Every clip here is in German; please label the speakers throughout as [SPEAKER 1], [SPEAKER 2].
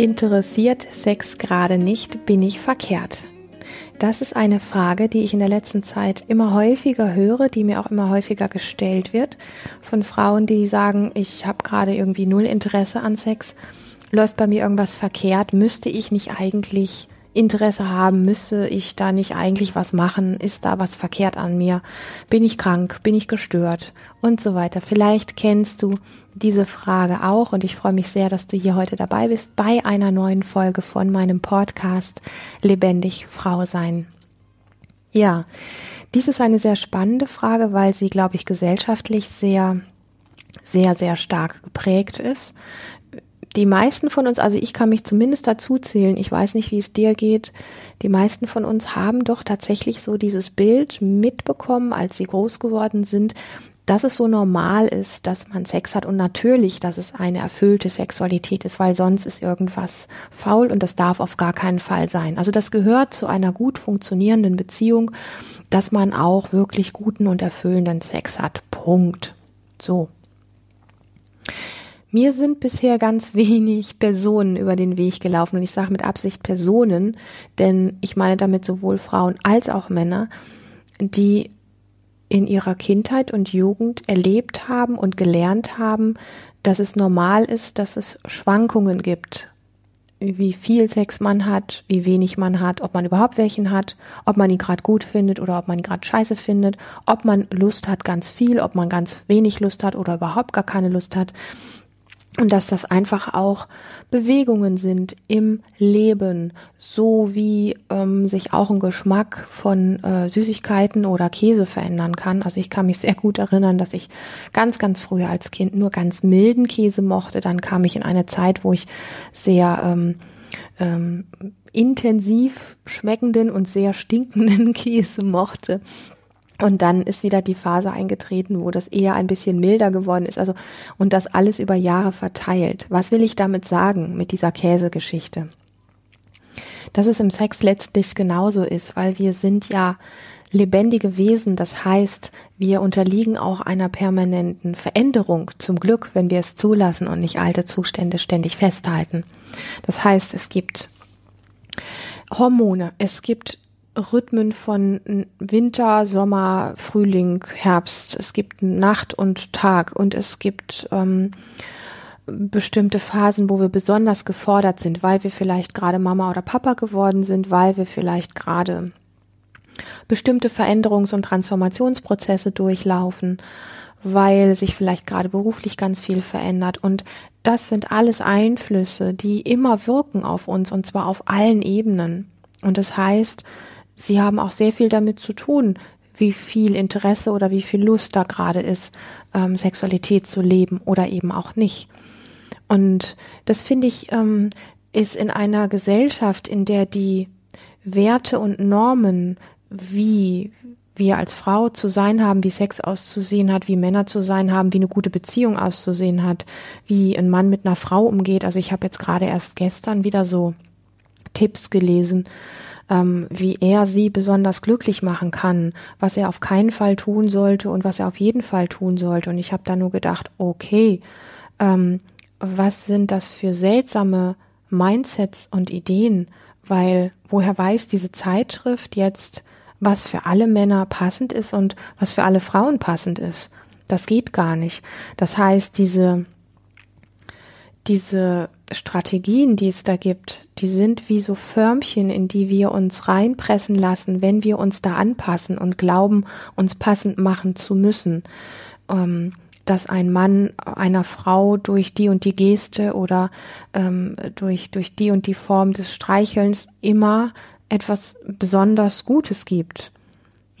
[SPEAKER 1] Interessiert Sex gerade nicht, bin ich verkehrt? Das ist eine Frage, die ich in der letzten Zeit immer häufiger höre, die mir auch immer häufiger gestellt wird von Frauen, die sagen, ich habe gerade irgendwie null Interesse an Sex, läuft bei mir irgendwas verkehrt, müsste ich nicht eigentlich Interesse haben, müsste ich da nicht eigentlich was machen, ist da was verkehrt an mir, bin ich krank, bin ich gestört? Und so weiter. Vielleicht kennst du diese Frage auch und ich freue mich sehr, dass du hier heute dabei bist bei einer neuen Folge von meinem Podcast Lebendig Frau sein. Ja, dies ist eine sehr spannende Frage, weil sie, glaube ich, gesellschaftlich sehr, sehr, sehr stark geprägt ist die meisten von uns, also ich kann mich zumindest dazu zählen, ich weiß nicht, wie es dir geht, die meisten von uns haben doch tatsächlich so dieses Bild mitbekommen, als sie groß geworden sind, dass es so normal ist, dass man Sex hat und natürlich, dass es eine erfüllte Sexualität ist, weil sonst ist irgendwas faul und das darf auf gar keinen Fall sein. Also das gehört zu einer gut funktionierenden Beziehung, dass man auch wirklich guten und erfüllenden Sex hat. Punkt. So. Mir sind bisher ganz wenig Personen über den Weg gelaufen und ich sage mit Absicht Personen, denn ich meine damit sowohl Frauen als auch Männer, die in ihrer Kindheit und Jugend erlebt haben und gelernt haben, dass es normal ist, dass es Schwankungen gibt, wie viel Sex man hat, wie wenig man hat, ob man überhaupt welchen hat, ob man ihn gerade gut findet oder ob man ihn gerade scheiße findet, ob man Lust hat ganz viel, ob man ganz wenig Lust hat oder überhaupt gar keine Lust hat und dass das einfach auch Bewegungen sind im Leben, so wie ähm, sich auch ein Geschmack von äh, Süßigkeiten oder Käse verändern kann. Also ich kann mich sehr gut erinnern, dass ich ganz, ganz früher als Kind nur ganz milden Käse mochte. Dann kam ich in eine Zeit, wo ich sehr ähm, ähm, intensiv schmeckenden und sehr stinkenden Käse mochte. Und dann ist wieder die Phase eingetreten, wo das eher ein bisschen milder geworden ist. Also, und das alles über Jahre verteilt. Was will ich damit sagen mit dieser Käsegeschichte? Dass es im Sex letztlich genauso ist, weil wir sind ja lebendige Wesen. Das heißt, wir unterliegen auch einer permanenten Veränderung. Zum Glück, wenn wir es zulassen und nicht alte Zustände ständig festhalten. Das heißt, es gibt Hormone, es gibt Rhythmen von Winter, Sommer, Frühling, Herbst. Es gibt Nacht und Tag und es gibt ähm, bestimmte Phasen, wo wir besonders gefordert sind, weil wir vielleicht gerade Mama oder Papa geworden sind, weil wir vielleicht gerade bestimmte Veränderungs- und Transformationsprozesse durchlaufen, weil sich vielleicht gerade beruflich ganz viel verändert. Und das sind alles Einflüsse, die immer wirken auf uns und zwar auf allen Ebenen. Und das heißt, sie haben auch sehr viel damit zu tun, wie viel Interesse oder wie viel Lust da gerade ist, ähm, Sexualität zu leben oder eben auch nicht. Und das finde ich ähm, ist in einer Gesellschaft, in der die Werte und Normen, wie wir als Frau zu sein haben, wie Sex auszusehen hat, wie Männer zu sein haben, wie eine gute Beziehung auszusehen hat, wie ein Mann mit einer Frau umgeht. Also ich habe jetzt gerade erst gestern wieder so Tipps gelesen, ähm, wie er sie besonders glücklich machen kann, was er auf keinen Fall tun sollte und was er auf jeden Fall tun sollte. Und ich habe da nur gedacht, okay, ähm, was sind das für seltsame Mindsets und Ideen? Weil woher weiß diese Zeitschrift jetzt, was für alle Männer passend ist und was für alle Frauen passend ist? Das geht gar nicht. Das heißt, diese diese Strategien, die es da gibt, die sind wie so Förmchen, in die wir uns reinpressen lassen, wenn wir uns da anpassen und glauben, uns passend machen zu müssen. Ähm, dass ein Mann einer Frau durch die und die Geste oder ähm, durch, durch die und die Form des Streichelns immer etwas besonders Gutes gibt.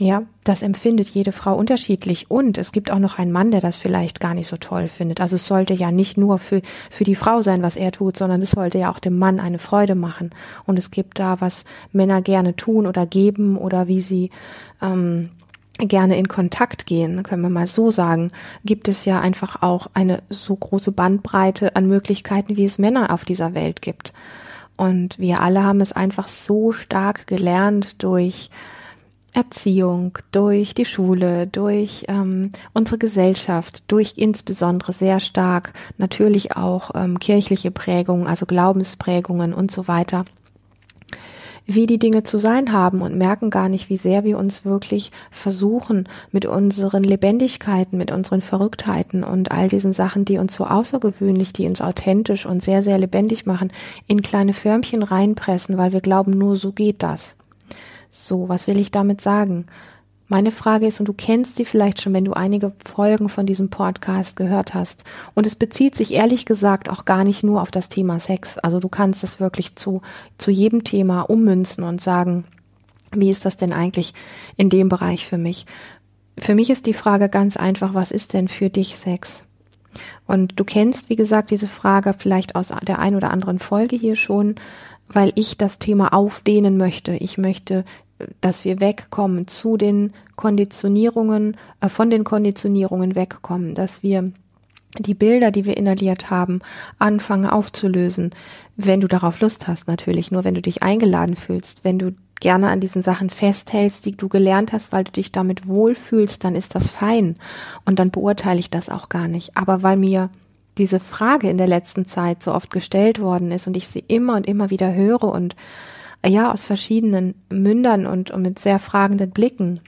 [SPEAKER 1] Ja, das empfindet jede Frau unterschiedlich. Und es gibt auch noch einen Mann, der das vielleicht gar nicht so toll findet. Also es sollte ja nicht nur für, für die Frau sein, was er tut, sondern es sollte ja auch dem Mann eine Freude machen. Und es gibt da, was Männer gerne tun oder geben oder wie sie ähm, gerne in Kontakt gehen, können wir mal so sagen, gibt es ja einfach auch eine so große Bandbreite an Möglichkeiten, wie es Männer auf dieser Welt gibt. Und wir alle haben es einfach so stark gelernt durch Erziehung, durch die Schule, durch ähm, unsere Gesellschaft, durch insbesondere sehr stark natürlich auch ähm, kirchliche Prägungen, also Glaubensprägungen und so weiter, wie die Dinge zu sein haben und merken gar nicht, wie sehr wir uns wirklich versuchen, mit unseren Lebendigkeiten, mit unseren Verrücktheiten und all diesen Sachen, die uns so außergewöhnlich, die uns authentisch und sehr, sehr lebendig machen, in kleine Förmchen reinpressen, weil wir glauben, nur so geht das. So, was will ich damit sagen? Meine Frage ist, und du kennst sie vielleicht schon, wenn du einige Folgen von diesem Podcast gehört hast. Und es bezieht sich ehrlich gesagt auch gar nicht nur auf das Thema Sex. Also du kannst es wirklich zu, zu jedem Thema ummünzen und sagen, wie ist das denn eigentlich in dem Bereich für mich? Für mich ist die Frage ganz einfach, was ist denn für dich Sex? Und du kennst, wie gesagt, diese Frage vielleicht aus der ein oder anderen Folge hier schon weil ich das Thema aufdehnen möchte. Ich möchte, dass wir wegkommen zu den Konditionierungen, äh, von den Konditionierungen wegkommen, dass wir die Bilder, die wir inhaliert haben, anfangen aufzulösen. Wenn du darauf Lust hast, natürlich, nur wenn du dich eingeladen fühlst, wenn du gerne an diesen Sachen festhältst, die du gelernt hast, weil du dich damit wohlfühlst, dann ist das fein. Und dann beurteile ich das auch gar nicht. Aber weil mir diese Frage in der letzten Zeit so oft gestellt worden ist und ich sie immer und immer wieder höre und ja, aus verschiedenen Mündern und, und mit sehr fragenden Blicken,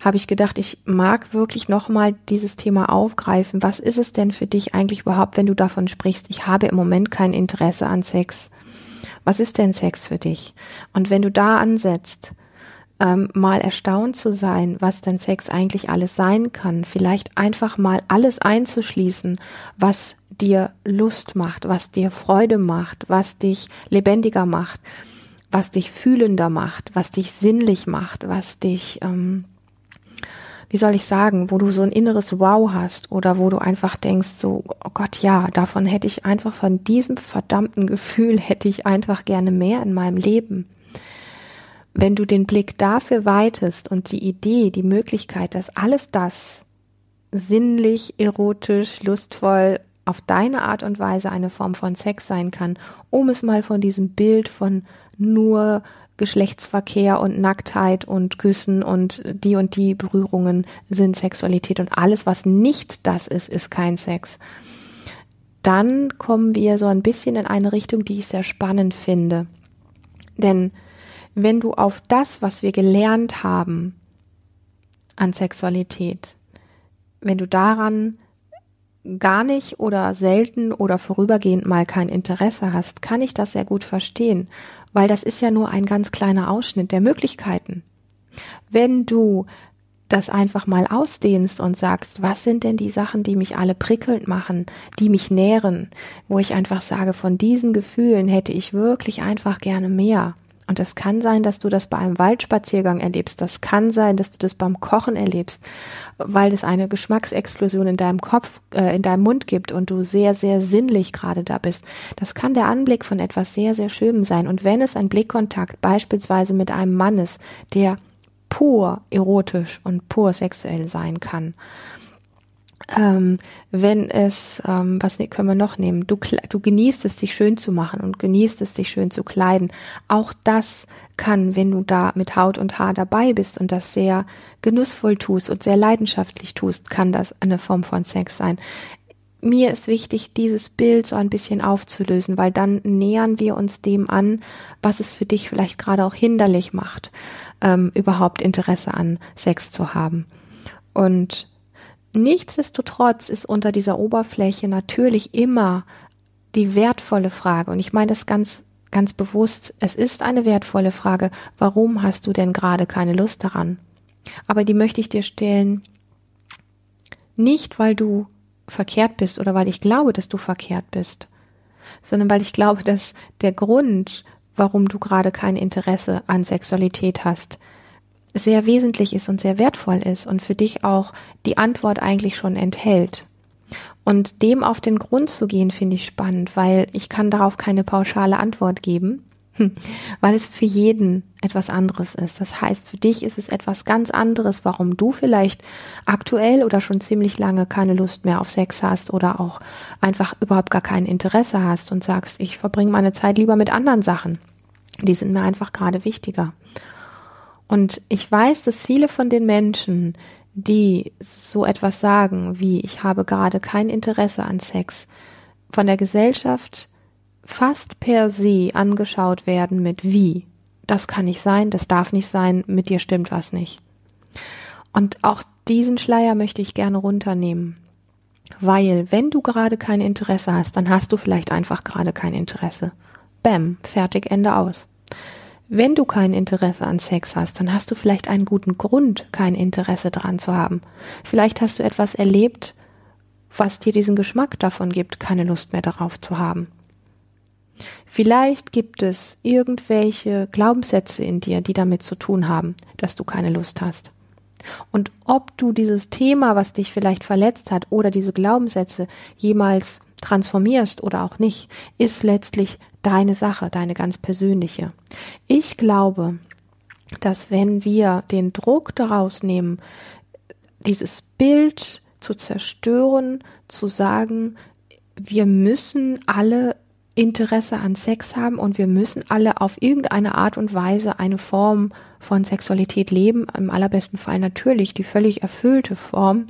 [SPEAKER 1] habe ich gedacht, ich mag wirklich nochmal dieses Thema aufgreifen. Was ist es denn für dich eigentlich überhaupt, wenn du davon sprichst, ich habe im Moment kein Interesse an Sex? Was ist denn Sex für dich? Und wenn du da ansetzt, ähm, mal erstaunt zu sein, was denn Sex eigentlich alles sein kann. Vielleicht einfach mal alles einzuschließen, was dir Lust macht, was dir Freude macht, was dich lebendiger macht, was dich fühlender macht, was dich sinnlich macht, was dich, ähm, wie soll ich sagen, wo du so ein inneres Wow hast oder wo du einfach denkst, so, oh Gott, ja, davon hätte ich einfach, von diesem verdammten Gefühl hätte ich einfach gerne mehr in meinem Leben wenn du den Blick dafür weitest und die Idee, die Möglichkeit, dass alles das sinnlich, erotisch, lustvoll auf deine Art und Weise eine Form von Sex sein kann, um es mal von diesem Bild von nur Geschlechtsverkehr und Nacktheit und Küssen und die und die Berührungen sind Sexualität und alles, was nicht das ist, ist kein Sex. Dann kommen wir so ein bisschen in eine Richtung, die ich sehr spannend finde. Denn wenn du auf das, was wir gelernt haben an Sexualität, wenn du daran gar nicht oder selten oder vorübergehend mal kein Interesse hast, kann ich das sehr gut verstehen, weil das ist ja nur ein ganz kleiner Ausschnitt der Möglichkeiten. Wenn du das einfach mal ausdehnst und sagst, was sind denn die Sachen, die mich alle prickelnd machen, die mich nähren, wo ich einfach sage, von diesen Gefühlen hätte ich wirklich einfach gerne mehr. Und es kann sein, dass du das bei einem Waldspaziergang erlebst. Das kann sein, dass du das beim Kochen erlebst, weil es eine Geschmacksexplosion in deinem Kopf, äh, in deinem Mund gibt und du sehr, sehr sinnlich gerade da bist. Das kann der Anblick von etwas sehr, sehr Schönem sein. Und wenn es ein Blickkontakt beispielsweise mit einem Mann ist, der pur erotisch und pur sexuell sein kann, ähm, wenn es, ähm, was ne, können wir noch nehmen? Du, du genießt es, dich schön zu machen und genießt es, dich schön zu kleiden. Auch das kann, wenn du da mit Haut und Haar dabei bist und das sehr genussvoll tust und sehr leidenschaftlich tust, kann das eine Form von Sex sein. Mir ist wichtig, dieses Bild so ein bisschen aufzulösen, weil dann nähern wir uns dem an, was es für dich vielleicht gerade auch hinderlich macht, ähm, überhaupt Interesse an Sex zu haben. Und Nichtsdestotrotz ist unter dieser Oberfläche natürlich immer die wertvolle Frage, und ich meine das ganz, ganz bewusst, es ist eine wertvolle Frage, warum hast du denn gerade keine Lust daran? Aber die möchte ich dir stellen, nicht weil du verkehrt bist oder weil ich glaube, dass du verkehrt bist, sondern weil ich glaube, dass der Grund, warum du gerade kein Interesse an Sexualität hast, sehr wesentlich ist und sehr wertvoll ist und für dich auch die Antwort eigentlich schon enthält. Und dem auf den Grund zu gehen, finde ich spannend, weil ich kann darauf keine pauschale Antwort geben, weil es für jeden etwas anderes ist. Das heißt, für dich ist es etwas ganz anderes, warum du vielleicht aktuell oder schon ziemlich lange keine Lust mehr auf Sex hast oder auch einfach überhaupt gar kein Interesse hast und sagst, ich verbringe meine Zeit lieber mit anderen Sachen. Die sind mir einfach gerade wichtiger. Und ich weiß, dass viele von den Menschen, die so etwas sagen wie ich habe gerade kein Interesse an Sex, von der Gesellschaft fast per se angeschaut werden mit wie. Das kann nicht sein, das darf nicht sein, mit dir stimmt was nicht. Und auch diesen Schleier möchte ich gerne runternehmen. Weil, wenn du gerade kein Interesse hast, dann hast du vielleicht einfach gerade kein Interesse. Bäm, fertig, Ende aus. Wenn du kein Interesse an Sex hast, dann hast du vielleicht einen guten Grund, kein Interesse dran zu haben. Vielleicht hast du etwas erlebt, was dir diesen Geschmack davon gibt, keine Lust mehr darauf zu haben. Vielleicht gibt es irgendwelche Glaubenssätze in dir, die damit zu tun haben, dass du keine Lust hast. Und ob du dieses Thema, was dich vielleicht verletzt hat, oder diese Glaubenssätze jemals transformierst oder auch nicht, ist letztlich deine Sache, deine ganz persönliche. Ich glaube, dass wenn wir den Druck daraus nehmen, dieses Bild zu zerstören, zu sagen, wir müssen alle Interesse an Sex haben und wir müssen alle auf irgendeine Art und Weise eine Form von Sexualität leben, im allerbesten Fall natürlich die völlig erfüllte Form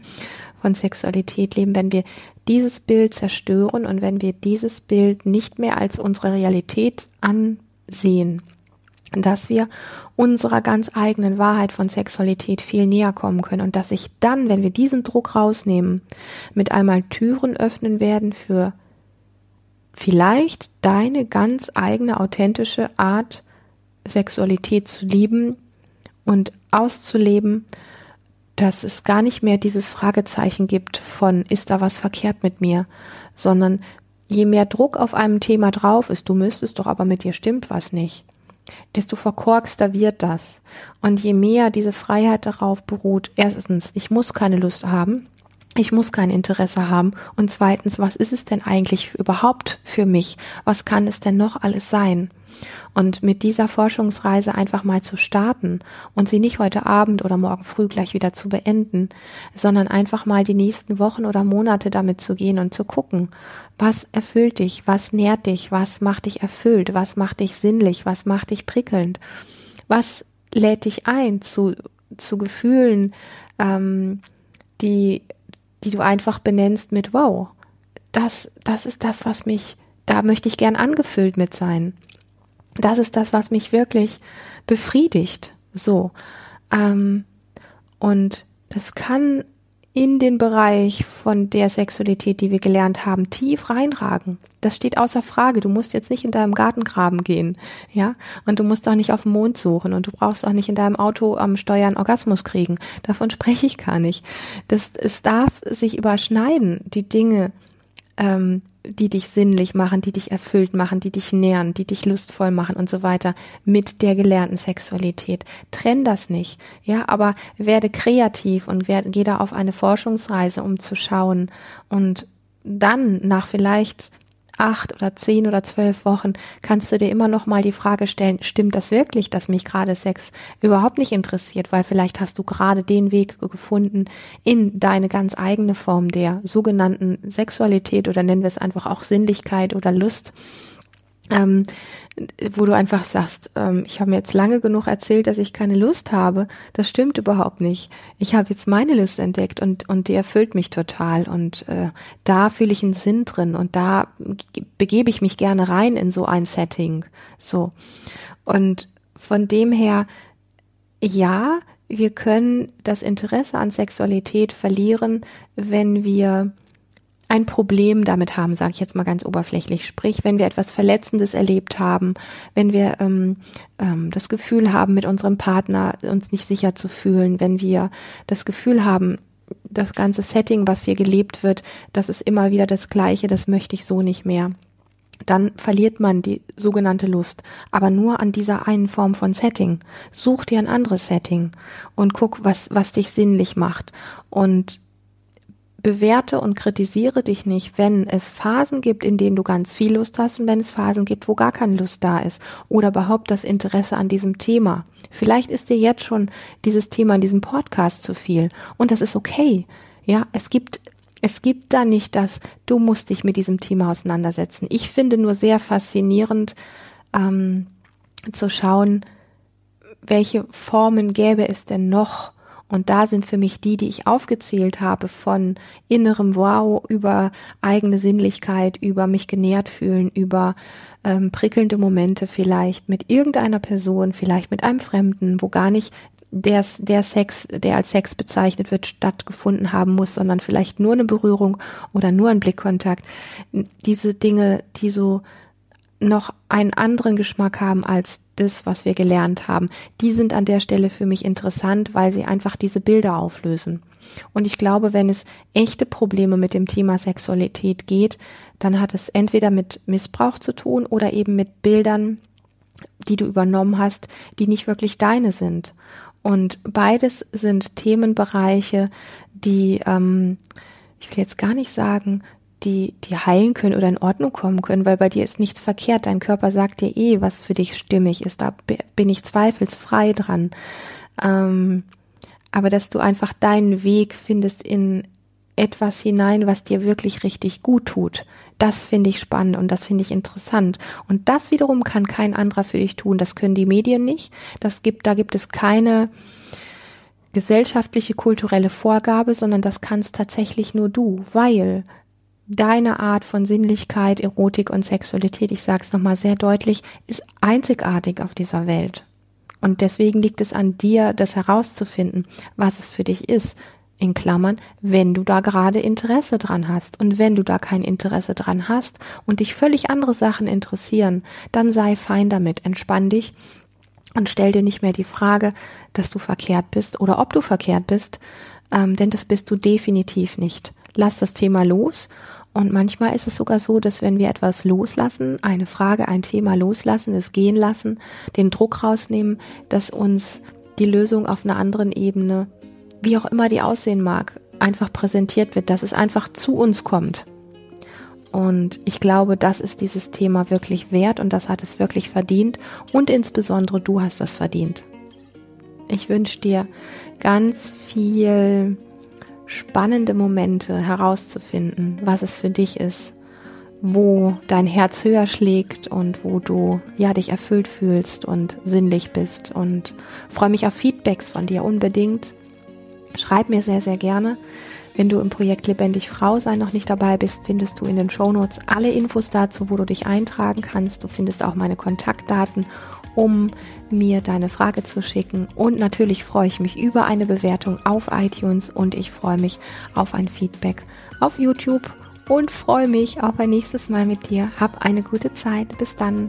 [SPEAKER 1] von Sexualität leben, wenn wir dieses Bild zerstören und wenn wir dieses Bild nicht mehr als unsere Realität ansehen, dass wir unserer ganz eigenen Wahrheit von Sexualität viel näher kommen können und dass sich dann, wenn wir diesen Druck rausnehmen, mit einmal Türen öffnen werden für vielleicht deine ganz eigene authentische Art Sexualität zu lieben und auszuleben dass es gar nicht mehr dieses Fragezeichen gibt von, ist da was verkehrt mit mir, sondern je mehr Druck auf einem Thema drauf ist, du müsstest doch aber mit dir stimmt was nicht, desto verkorkster wird das. Und je mehr diese Freiheit darauf beruht, erstens, ich muss keine Lust haben, ich muss kein Interesse haben. Und zweitens, was ist es denn eigentlich überhaupt für mich? Was kann es denn noch alles sein? Und mit dieser Forschungsreise einfach mal zu starten und sie nicht heute Abend oder morgen früh gleich wieder zu beenden, sondern einfach mal die nächsten Wochen oder Monate damit zu gehen und zu gucken, was erfüllt dich, was nährt dich, was macht dich erfüllt, was macht dich sinnlich, was macht dich prickelnd, was lädt dich ein zu, zu Gefühlen, ähm, die, die du einfach benennst mit wow, das, das ist das, was mich, da möchte ich gern angefüllt mit sein das ist das, was mich wirklich befriedigt. So. Ähm, und das kann in den Bereich von der Sexualität, die wir gelernt haben, tief reinragen. Das steht außer Frage. Du musst jetzt nicht in deinem Gartengraben gehen, ja? Und du musst auch nicht auf dem Mond suchen und du brauchst auch nicht in deinem Auto am Steuern Orgasmus kriegen. Davon spreche ich gar nicht. Das, es darf sich überschneiden, die Dinge, ähm, die dich sinnlich machen, die dich erfüllt machen, die dich nähren, die dich lustvoll machen und so weiter mit der gelernten Sexualität. Trenn das nicht, ja, aber werde kreativ und werde, geh da auf eine Forschungsreise, um zu schauen und dann nach vielleicht acht oder zehn oder zwölf Wochen kannst du dir immer noch mal die Frage stellen, stimmt das wirklich, dass mich gerade Sex überhaupt nicht interessiert, weil vielleicht hast du gerade den Weg gefunden in deine ganz eigene Form der sogenannten Sexualität oder nennen wir es einfach auch Sinnlichkeit oder Lust ähm, wo du einfach sagst, ähm, ich habe mir jetzt lange genug erzählt, dass ich keine Lust habe. Das stimmt überhaupt nicht. Ich habe jetzt meine Lust entdeckt und, und die erfüllt mich total. Und äh, da fühle ich einen Sinn drin und da begebe ich mich gerne rein in so ein Setting. So. Und von dem her, ja, wir können das Interesse an Sexualität verlieren, wenn wir ein Problem damit haben, sage ich jetzt mal ganz oberflächlich. Sprich, wenn wir etwas Verletzendes erlebt haben, wenn wir ähm, ähm, das Gefühl haben, mit unserem Partner uns nicht sicher zu fühlen, wenn wir das Gefühl haben, das ganze Setting, was hier gelebt wird, das ist immer wieder das Gleiche, das möchte ich so nicht mehr. Dann verliert man die sogenannte Lust, aber nur an dieser einen Form von Setting. Such dir ein anderes Setting und guck, was, was dich sinnlich macht. Und bewerte und kritisiere dich nicht, wenn es Phasen gibt, in denen du ganz viel Lust hast und wenn es Phasen gibt, wo gar keine Lust da ist oder überhaupt das Interesse an diesem Thema. Vielleicht ist dir jetzt schon dieses Thema in diesem Podcast zu viel und das ist okay. Ja, es gibt es gibt da nicht das, du musst dich mit diesem Thema auseinandersetzen. Ich finde nur sehr faszinierend ähm, zu schauen, welche Formen gäbe es denn noch? Und da sind für mich die, die ich aufgezählt habe, von innerem Wow über eigene Sinnlichkeit, über mich genährt fühlen, über ähm, prickelnde Momente vielleicht mit irgendeiner Person, vielleicht mit einem Fremden, wo gar nicht der, der Sex, der als Sex bezeichnet wird, stattgefunden haben muss, sondern vielleicht nur eine Berührung oder nur ein Blickkontakt. Diese Dinge, die so noch einen anderen Geschmack haben als das, was wir gelernt haben. Die sind an der Stelle für mich interessant, weil sie einfach diese Bilder auflösen. Und ich glaube, wenn es echte Probleme mit dem Thema Sexualität geht, dann hat es entweder mit Missbrauch zu tun oder eben mit Bildern, die du übernommen hast, die nicht wirklich deine sind. Und beides sind Themenbereiche, die, ähm, ich will jetzt gar nicht sagen, die, die heilen können oder in Ordnung kommen können, weil bei dir ist nichts verkehrt. Dein Körper sagt dir eh, was für dich stimmig ist. Da bin ich zweifelsfrei dran. Ähm, aber dass du einfach deinen Weg findest in etwas hinein, was dir wirklich richtig gut tut. Das finde ich spannend und das finde ich interessant. Und das wiederum kann kein anderer für dich tun. Das können die Medien nicht. Das gibt, da gibt es keine gesellschaftliche, kulturelle Vorgabe, sondern das kannst tatsächlich nur du, weil deine Art von Sinnlichkeit, Erotik und Sexualität, ich sage es nochmal sehr deutlich, ist einzigartig auf dieser Welt. Und deswegen liegt es an dir, das herauszufinden, was es für dich ist. In Klammern, wenn du da gerade Interesse dran hast. Und wenn du da kein Interesse dran hast und dich völlig andere Sachen interessieren, dann sei fein damit, entspann dich und stell dir nicht mehr die Frage, dass du verkehrt bist oder ob du verkehrt bist, ähm, denn das bist du definitiv nicht. Lass das Thema los und manchmal ist es sogar so, dass wenn wir etwas loslassen, eine Frage, ein Thema loslassen, es gehen lassen, den Druck rausnehmen, dass uns die Lösung auf einer anderen Ebene, wie auch immer die aussehen mag, einfach präsentiert wird, dass es einfach zu uns kommt. Und ich glaube, das ist dieses Thema wirklich wert und das hat es wirklich verdient. Und insbesondere du hast das verdient. Ich wünsche dir ganz viel spannende Momente herauszufinden, was es für dich ist, wo dein Herz höher schlägt und wo du ja dich erfüllt fühlst und sinnlich bist und freue mich auf Feedbacks von dir unbedingt. Schreib mir sehr sehr gerne. Wenn du im Projekt Lebendig Frau sein noch nicht dabei bist, findest du in den Show Notes alle Infos dazu, wo du dich eintragen kannst. Du findest auch meine Kontaktdaten um mir deine Frage zu schicken. Und natürlich freue ich mich über eine Bewertung auf iTunes und ich freue mich auf ein Feedback auf YouTube und freue mich auf ein nächstes Mal mit dir. Hab eine gute Zeit. Bis dann.